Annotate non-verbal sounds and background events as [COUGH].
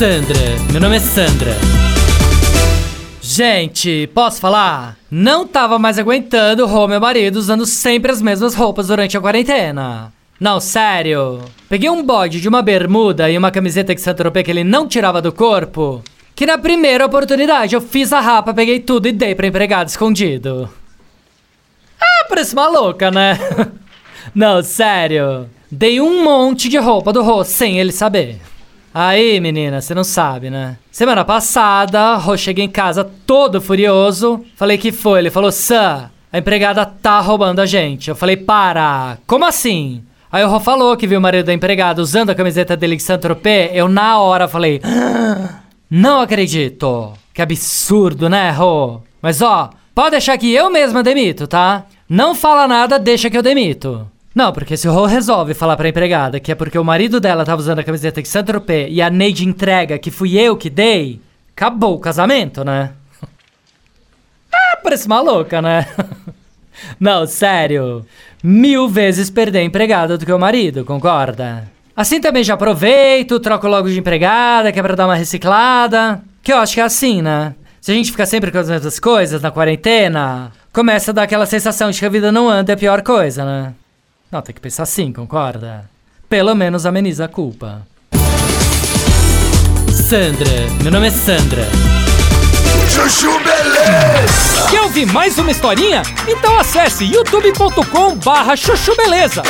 Sandra, meu nome é Sandra. Gente, posso falar? Não tava mais aguentando o meu marido, usando sempre as mesmas roupas durante a quarentena. Não, sério. Peguei um bode de uma bermuda e uma camiseta de Saint-Tropez que ele não tirava do corpo. Que na primeira oportunidade eu fiz a rapa, peguei tudo e dei pra empregado escondido. Ah, parece uma louca, né? [LAUGHS] Não, sério. Dei um monte de roupa do Rô sem ele saber. Aí, menina, você não sabe, né? Semana passada, Rô cheguei em casa todo furioso. Falei que foi. Ele falou: Sam, a empregada tá roubando a gente. Eu falei: Para! Como assim? Aí o Rô falou que viu o marido da empregada usando a camiseta dele de Saint-Tropez. Eu, na hora, falei: "Ah, Não acredito! Que absurdo, né, Rô? Mas ó, pode deixar que eu mesma demito, tá? Não fala nada, deixa que eu demito. Não, porque se o resolve falar pra empregada que é porque o marido dela tava usando a camiseta de Saint-Tropez e a Neide entrega que fui eu que dei, acabou o casamento, né? ah, parece uma louca, né? [LAUGHS] Não, sério. Mil vezes perder a empregada do que o marido, concorda? Assim também já aproveito, troco logo de empregada, que é pra dar uma reciclada. Que eu acho que é assim, né? Se a gente ficar sempre com as mesmas coisas na quarentena, começa a dar aquela sensação de que a vida não anda é a pior coisa, né? Não, tem que pensar assim, concorda? Pelo menos ameniza a culpa. Sandra, meu nome é Sandra. Chuchu Beleza! Quer ouvir mais uma historinha? Então acesse youtube.com barra chuchu beleza.